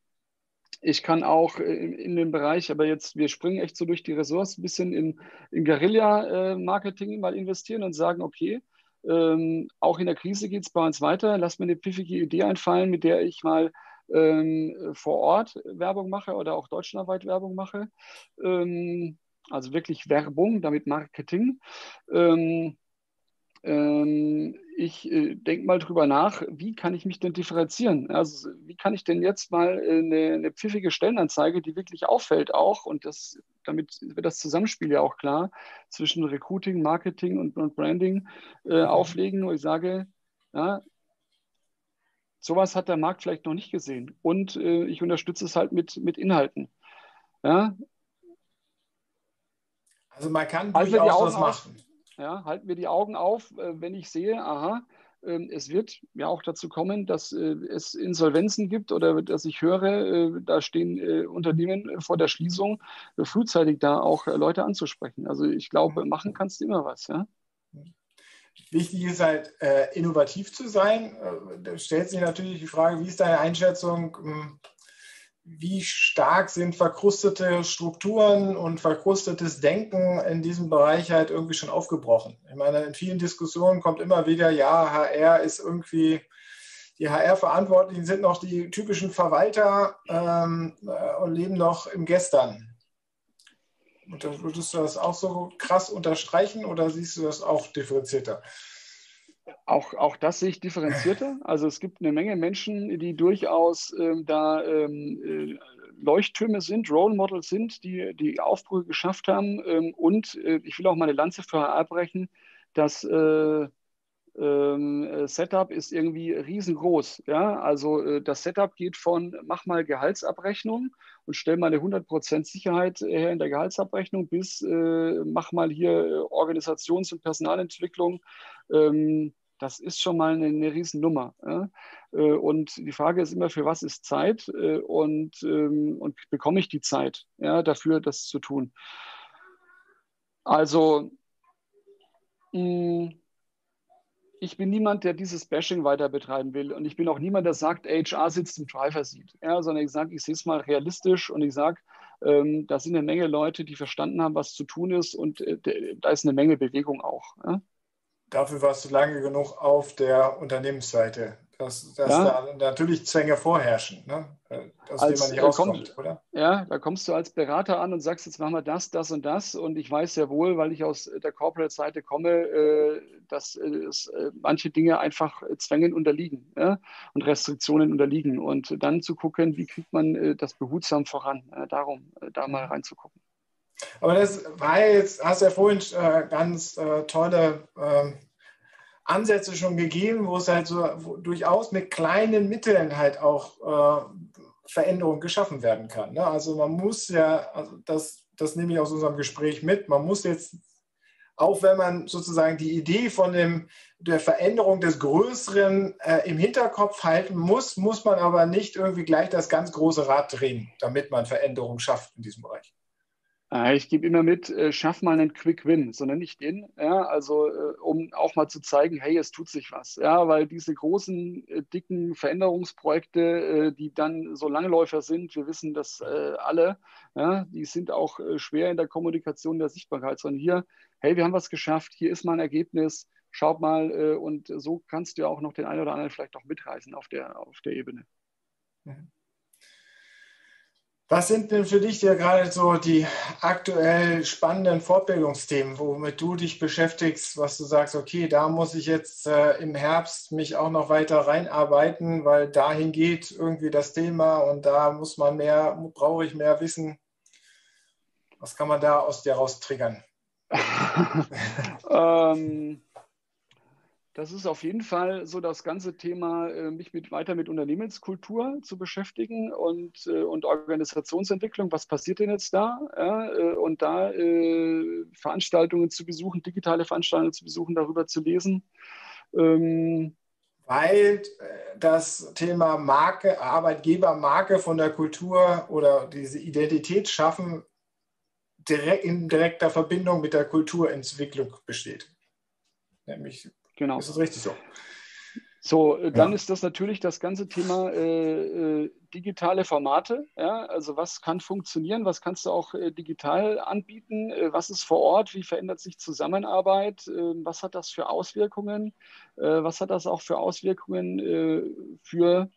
ich kann auch in, in, dem Bereich, aber jetzt, wir springen echt so durch die Ressourcen, ein bisschen in, in Guerilla-Marketing mal investieren und sagen, okay, Ähm, auch in der Krise geht es bei uns weiter. Lass mir eine pfiffige Idee einfallen, mit der ich mal ähm, vor Ort Werbung mache oder auch deutschlandweit Werbung mache. Ähm, also wirklich Werbung, damit Marketing. Ähm, ähm, ich äh, denke mal drüber nach, wie kann ich mich denn differenzieren? Also wie kann ich denn jetzt mal äh, eine, eine, pfiffige Stellenanzeige, die wirklich auffällt auch, und das, damit wird das Zusammenspiel ja auch klar, zwischen Recruiting, Marketing und, und Branding äh, mhm. auflegen, wo ich sage, ja, sowas hat der Markt vielleicht noch nicht gesehen. Und äh, ich unterstütze es halt mit, mit Inhalten. Ja? Also man kann durchaus was machen. Ja, halten wir die Augen auf, äh, wenn ich sehe, aha, ähm, es wird ja auch dazu kommen, dass äh, es Insolvenzen gibt oder dass ich höre, äh, da stehen Unternehmen vor der Schließung, frühzeitig da auch Leute anzusprechen. Also ich glaube, machen kannst du immer was. Ja? Wichtig ist halt, innovativ zu sein. Da stellt sich natürlich die Frage, wie ist deine Einschätzung? Wie stark sind verkrustete Strukturen und verkrustetes Denken in diesem Bereich halt irgendwie schon aufgebrochen. Ich meine, in vielen Diskussionen kommt immer wieder, ja, HR ist irgendwie, die HR-Verantwortlichen sind noch die typischen Verwalter ähm, äh, und leben noch im Gestern. Und würdest du das auch so krass unterstreichen oder siehst du das auch differenzierter? Auch, auch das sehe ich differenzierter. Also es gibt eine Menge Menschen, die durchaus ähm, da ähm, äh, Leuchttürme sind, Role Models sind, die die Aufbrüche geschafft haben. Ähm, und äh, ich will auch mal eine Lanze für HR brechen, dass äh, ähm, äh, Setup ist irgendwie riesengroß. Ja? Also äh, das Setup geht von mach mal Gehaltsabrechnung und stell mal eine 100% Sicherheit her in der Gehaltsabrechnung bis äh, mach mal hier Organisations- und Personalentwicklung. Ähm, das ist schon mal eine, eine Riesennummer. Ja? Und die Frage ist immer, für was ist Zeit und, ähm, und bekomme ich die Zeit ja, dafür, das zu tun? Also, mh, hm, ich bin niemand, der dieses Bashing weiter betreiben will. Und ich bin auch niemand, der sagt, HR sitzt im Driver Seat. Ja, sondern ich sage, ich sehe es mal realistisch und ich sage, ähm, da sind eine Menge Leute, die verstanden haben, was zu tun ist und äh, da ist eine Menge Bewegung auch. Ja? Dafür warst du lange genug auf der Unternehmensseite dass, dass ja. da natürlich Zwänge vorherrschen, ne? aus als, denen man nicht rauskommt, kommt, oder? Ja, da kommst du als Berater an und sagst, jetzt machen wir das, das und das. Und ich weiß sehr wohl, weil ich aus der Corporate-Seite komme, äh, dass es, äh, manche Dinge einfach Zwängen unterliegen ja? und Restriktionen unterliegen. Und dann zu gucken, wie kriegt man äh, das behutsam voran, darum da mal mhm. reinzugucken. Aber das war jetzt, hast du ja vorhin ganz tolle ähm, Ansätze schon gegeben, wo es halt so durchaus mit kleinen Mitteln halt auch äh, Veränderungen geschaffen werden kann. Ne? Also man muss ja, also das, das nehme ich aus unserem Gespräch mit, man muss jetzt, auch wenn man sozusagen die Idee von dem, der Veränderung des Größeren äh, im Hinterkopf halten muss, muss man aber nicht irgendwie gleich das ganz große Rad drehen, damit man Veränderungen schafft in diesem Bereich. Äh, ich gebe immer mit, äh, schaff mal einen Quick Win, so nenne ich den. Ja, also äh, um auch mal zu zeigen, hey, es tut sich was. Ja, weil diese großen, dicken Veränderungsprojekte, die dann so Langläufer sind, wir wissen das alle, ja, die sind auch schwer in der Kommunikation der Sichtbarkeit, sondern hier, hey, wir haben was geschafft, hier ist mal ein Ergebnis, schaut mal und so kannst du ja auch noch den einen oder anderen vielleicht auch mitreißen auf der, auf der Ebene. Mhm. Was sind denn für dich ja gerade so die aktuell spannenden Fortbildungsthemen, womit du dich beschäftigst, was du sagst, okay, da muss ich jetzt äh, im Herbst mich auch noch weiter reinarbeiten, weil dahin geht irgendwie das Thema und da muss man mehr, brauche ich mehr Wissen. Was kann man da aus dir raus triggern? [LAUGHS] [LAUGHS] ähm, das ist auf jeden Fall so das ganze Thema, äh, mich mit, weiter mit Unternehmenskultur zu beschäftigen und, äh, und Organisationsentwicklung. Was passiert denn jetzt da? Ja, äh, und da äh, Veranstaltungen zu besuchen, digitale Veranstaltungen zu besuchen, darüber zu lesen. Ähm, weil das Thema Marke, Arbeitgebermarke von der Kultur oder diese Identität schaffen direkt in direkter Verbindung mit der Kulturentwicklung besteht. Nämlich Genau. Ist das richtig so? So, äh, dann ja. ist das natürlich das ganze Thema äh, äh, digitale Formate. Ja? Also was kann funktionieren, was kannst du auch äh, digital anbieten, äh, was ist vor Ort, wie verändert sich Zusammenarbeit, was hat das für Auswirkungen, was hat das auch für Auswirkungen für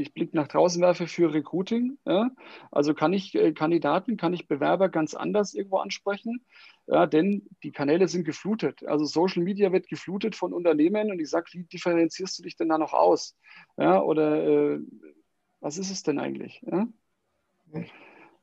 ich Blick nach draußen werfe, für Recruiting. Ja? Also kann ich äh, Kandidaten, kann ich Bewerber ganz anders irgendwo ansprechen, ja, denn die Kanäle sind geflutet. Also Social Media wird geflutet von Unternehmen und ich sage, wie differenzierst du dich denn da noch aus? Ja, oder äh, was ist es denn eigentlich? Ja,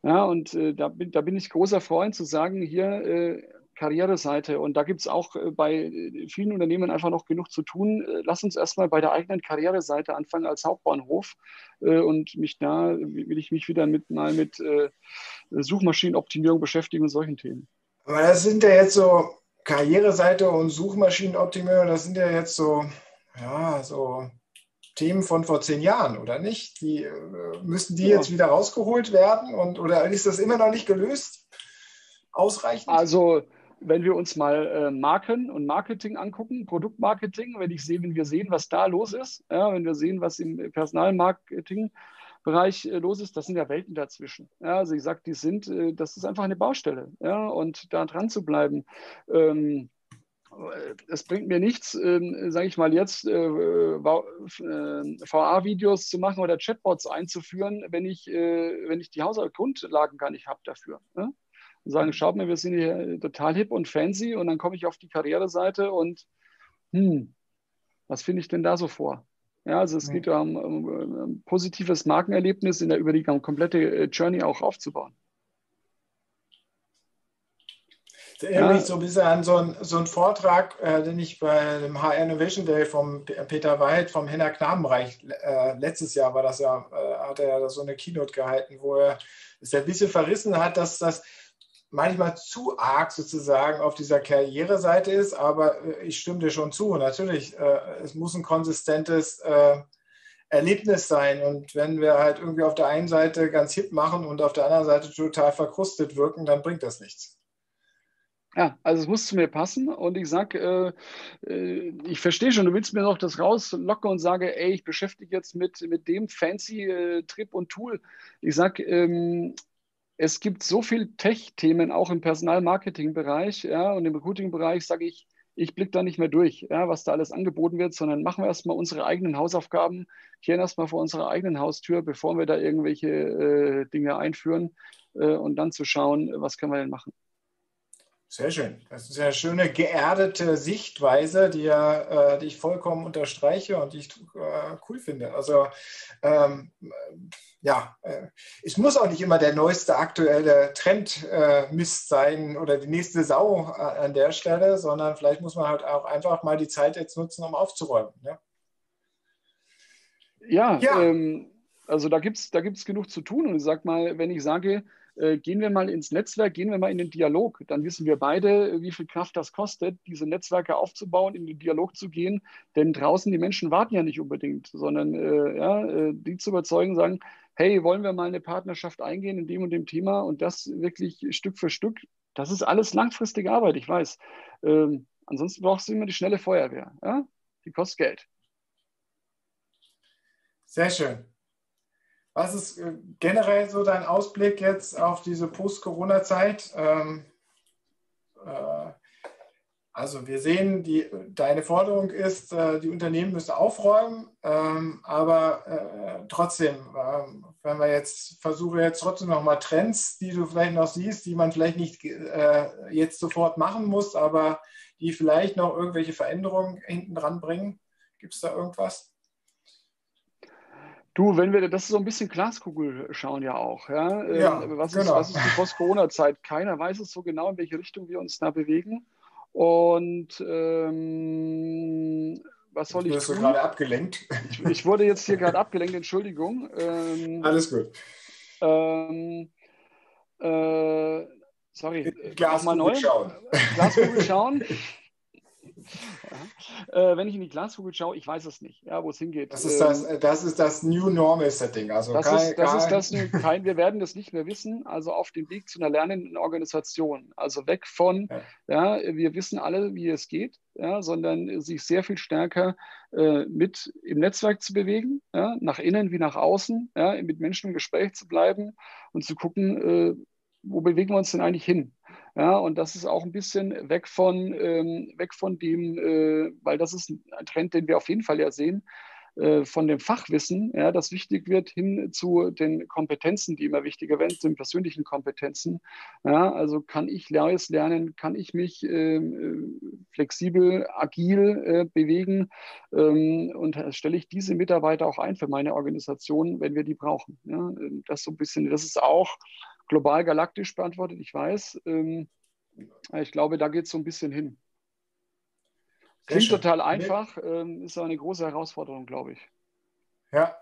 ja und äh, da, bin, da bin ich großer Freund zu sagen, hier äh, Karriereseite. Und da gibt es auch äh, bei äh, vielen Unternehmen einfach noch genug zu tun. Äh, lass uns erstmal bei der eigenen Karriereseite anfangen als Hauptbahnhof. Und mich da will ich mich wieder mit mal mit Suchmaschinenoptimierung beschäftigen und solchen Themen. Aber das sind ja jetzt so Karriereseite und Suchmaschinenoptimierung, das sind ja jetzt so, ja, so Themen von vor zehn Jahren, oder nicht? Die, müssen die ja. jetzt wieder rausgeholt werden und oder ist das immer noch nicht gelöst? Ausreichend? Also wenn wir uns mal äh, Marken und Marketing angucken, Produktmarketing, wenn ich sehe, wenn wir sehen, was da los ist, ja, wenn wir sehen, was im Personalmarketingbereich äh, los ist, das sind ja Welten dazwischen. Ja, also ich sage, die sind, äh, das ist einfach eine Baustelle. Ja, und da dran zu bleiben. Ähm, es bringt mir nichts, ähm, sage ich mal jetzt, äh, VA-Videos äh, zu machen oder Chatbots einzuführen, wenn ich, äh, wenn ich die Hausgrundlagen gar nicht habe dafür. Ne? Und sagen, schaut mir, wir sind hier total hip und fancy und dann komme ich auf die Karriereseite und hm, was finde ich denn da so vor? Ja, also es ja. geht um, um, um, positives Markenerlebnis in der über die komplette äh, Journey auch aufzubauen. Das erinnert mich so ein bisschen an so einen, so einen Vortrag, äh, den ich bei dem HR Innovation Day vom Peter Weid vom Henner Knabenbereich, äh, letztes Jahr war das ja, äh, hat er ja so eine Keynote gehalten, wo er es ein bisschen verrissen hat, dass das manchmal zu arg sozusagen auf dieser Karriereseite ist, aber äh, ich stimme dir schon zu. Natürlich, äh, es muss ein konsistentes äh, Erlebnis sein. Und wenn wir halt irgendwie auf der einen Seite ganz hip machen und auf der anderen Seite total verkrustet wirken, dann bringt das nichts. Ja, also es muss zu mir passen und ich sage, äh, ich verstehe schon, du willst mir noch das rauslocken und sage, ey, ich beschäftige jetzt mit, mit dem fancy äh, Trip und Tool. Ich sage, ähm, es gibt so viele Tech-Themen auch im Personalmarketing-Bereich ja, und im Recruiting-Bereich, sage ich, ich blicke da nicht mehr durch, ja, was da alles angeboten wird, sondern machen wir erstmal unsere eigenen Hausaufgaben, kehren erstmal vor unserer eigenen Haustür, bevor wir da irgendwelche äh, Dinge einführen äh, und dann zu schauen, was können wir denn machen. Sehr schön. Das ist ja eine schöne geerdete Sichtweise, die, ja, äh, die ich vollkommen unterstreiche und die ich äh, cool finde. Also ähm, ja, äh, es muss auch nicht immer der neueste aktuelle Trend äh, Mist sein oder die nächste Sau äh, an der Stelle, sondern vielleicht muss man halt auch einfach mal die Zeit jetzt nutzen, um aufzuräumen. Ne? Ja, ja. Ähm, also da gibt es da gibt's genug zu tun. Und ich sag mal, wenn ich sage, äh, gehen wir mal ins Netzwerk, gehen wir mal in den Dialog. Dann wissen wir beide, wie viel Kraft das kostet, diese Netzwerke aufzubauen, in den Dialog zu gehen. Denn draußen die Menschen warten ja nicht unbedingt, sondern äh, ja, äh, die zu überzeugen, sagen, hey, wollen wir mal eine Partnerschaft eingehen in dem und dem Thema und das wirklich Stück für Stück. Das ist alles langfristige Arbeit, ich weiß. Ähm, ansonsten brauchst du immer die schnelle Feuerwehr. Ja? Die kostet Geld. Sehr schön. Was ist äh, generell so dein Ausblick jetzt auf diese Post-Corona-Zeit? Ähm, äh, also wir sehen, die, deine Forderung ist, äh, die Unternehmen müssen aufräumen, ähm, aber äh, trotzdem, äh, wenn wir jetzt versuchen, jetzt trotzdem nochmal Trends, die du vielleicht noch siehst, die man vielleicht nicht äh, jetzt sofort machen muss, aber die vielleicht noch irgendwelche Veränderungen hinten dran bringen. Gibt es da irgendwas? Du, wenn wir das ist so ein bisschen Glaskugel schauen ja auch, ja. Ähm, ja was, genau. ist, was ist die Post-Corona-Zeit? Keiner weiß es so genau, in welche Richtung wir uns da bewegen. Und ähm, was soll ich? Du gerade abgelenkt. Ich, ich, wurde jetzt hier gerade abgelenkt, Entschuldigung. Ähm, [LAUGHS] Alles gut. Ähm, äh, sorry. Glaskugel schauen. Glaskugel schauen. [LAUGHS] Ja. [LAUGHS] Äh, wenn ich in die Glaskugel schaue, ich weiß es nicht, ja, wo es hingeht. Das ist das, ähm, das, ist das New Normal Setting. Also das, kein, ist, das ist das kein, wir werden das nicht mehr wissen. Also auf dem Weg zu einer lernenden Organisation. Also weg von, ja. ja wir wissen alle, wie es geht, ja, sondern sich sehr viel stärker äh, mit im Netzwerk zu bewegen, ja, nach innen wie nach außen, ja, mit Menschen im Gespräch zu bleiben und zu gucken, äh, wo bewegen wir uns denn eigentlich hin? Ja, und das ist auch ein bisschen weg von, ähm, weg von dem, äh, weil das ist ein Trend, den wir auf jeden Fall ja sehen, äh, von dem Fachwissen, ja, das wichtig wird, hin zu den Kompetenzen, die immer wichtiger werden, zu den persönlichen Kompetenzen. Ja, also kann ich Neues lernen, kann ich mich ähm, äh, flexibel, agil äh, bewegen ähm, und stelle ich diese Mitarbeiter auch ein für meine Organisation, wenn wir die brauchen. Ja, das so ein bisschen, das ist auch global galaktisch beantwortet, ich weiß. Ähm, ich glaube, da geht es so ein bisschen hin. Klingt total einfach, ähm, ist aber eine große Herausforderung, glaube ich. Ja.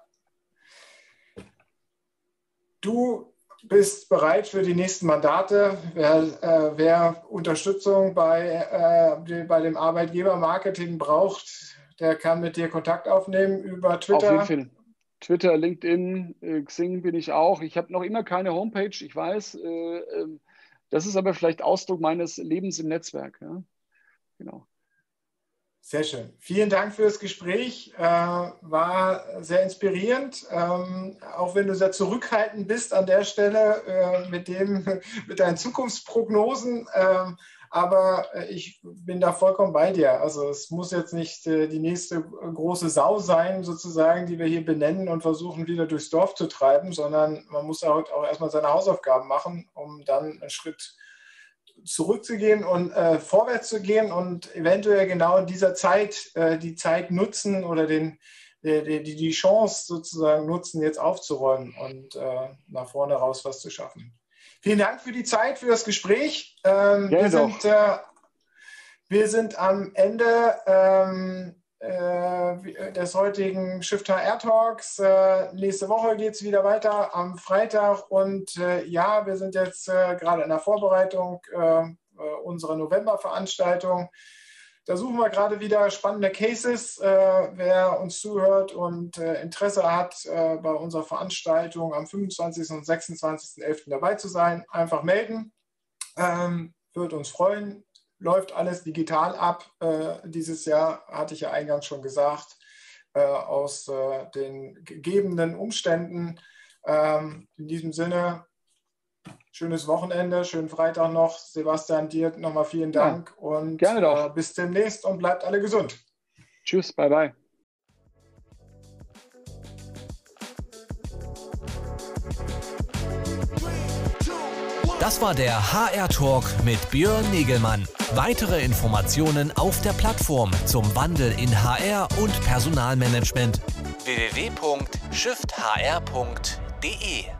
Du bist bereit für die nächsten Mandate. Wer, äh, wer Unterstützung bei, äh, bei dem Arbeitgebermarketing braucht, der kann mit dir Kontakt aufnehmen über Twitter. Auf jeden Fall. Twitter, LinkedIn, äh, Xing bin ich auch. Ich habe noch immer keine Homepage, ich weiß. Äh, ähm, das ist aber vielleicht Ausdruck meines Lebens im Netzwerk. Ja? Genau. Sehr schön. Vielen Dank für das Gespräch. Äh, war sehr inspirierend. Ähm, auch wenn du sehr zurückhaltend bist an der Stelle äh, mit, dem, [LAUGHS] mit deinen Zukunftsprognosen. Ähm, aber äh, ich bin da vollkommen bei dir. Also es muss jetzt nicht äh, die nächste große Sau sein, sozusagen, die wir hier benennen und versuchen wieder durchs Dorf zu treiben, sondern man muss auch, auch erstmal seine Hausaufgaben machen, um dann einen Schritt zurückzugehen und äh, vorwärts zu gehen und eventuell genau in dieser Zeit äh, die Zeit nutzen oder den, die, die, die Chance sozusagen nutzen, jetzt aufzuräumen und äh, nach vorne raus was zu schaffen. Vielen Dank für die Zeit, für das Gespräch. Ähm, wir, sind, äh, wir sind am Ende ähm, äh, des heutigen Shift HR Talks. Äh, nächste Woche geht es wieder weiter am Freitag. Und äh, ja, wir sind jetzt äh, gerade in der Vorbereitung äh, unserer November-Veranstaltung. Da suchen wir gerade wieder spannende Cases. Äh, wer uns zuhört und äh, Interesse hat, äh, bei unserer Veranstaltung am 25. und 26.11. dabei zu sein, einfach melden. Ähm, würde uns freuen. Läuft alles digital ab. Dieses Jahr hatte ich ja eingangs schon gesagt, aus den gegebenen Umständen. Ähm, in diesem Sinne, schönes Wochenende, schönen Freitag noch. Sebastian, dir nochmal vielen Dank ja, und gerne doch. Äh, bis demnächst und bleibt alle gesund. Tschüss, bye bye. Das war der HR Talk mit Björn Negelmann. Weitere Informationen auf der Plattform zum Wandel in HR und Personalmanagement www.shifthr.de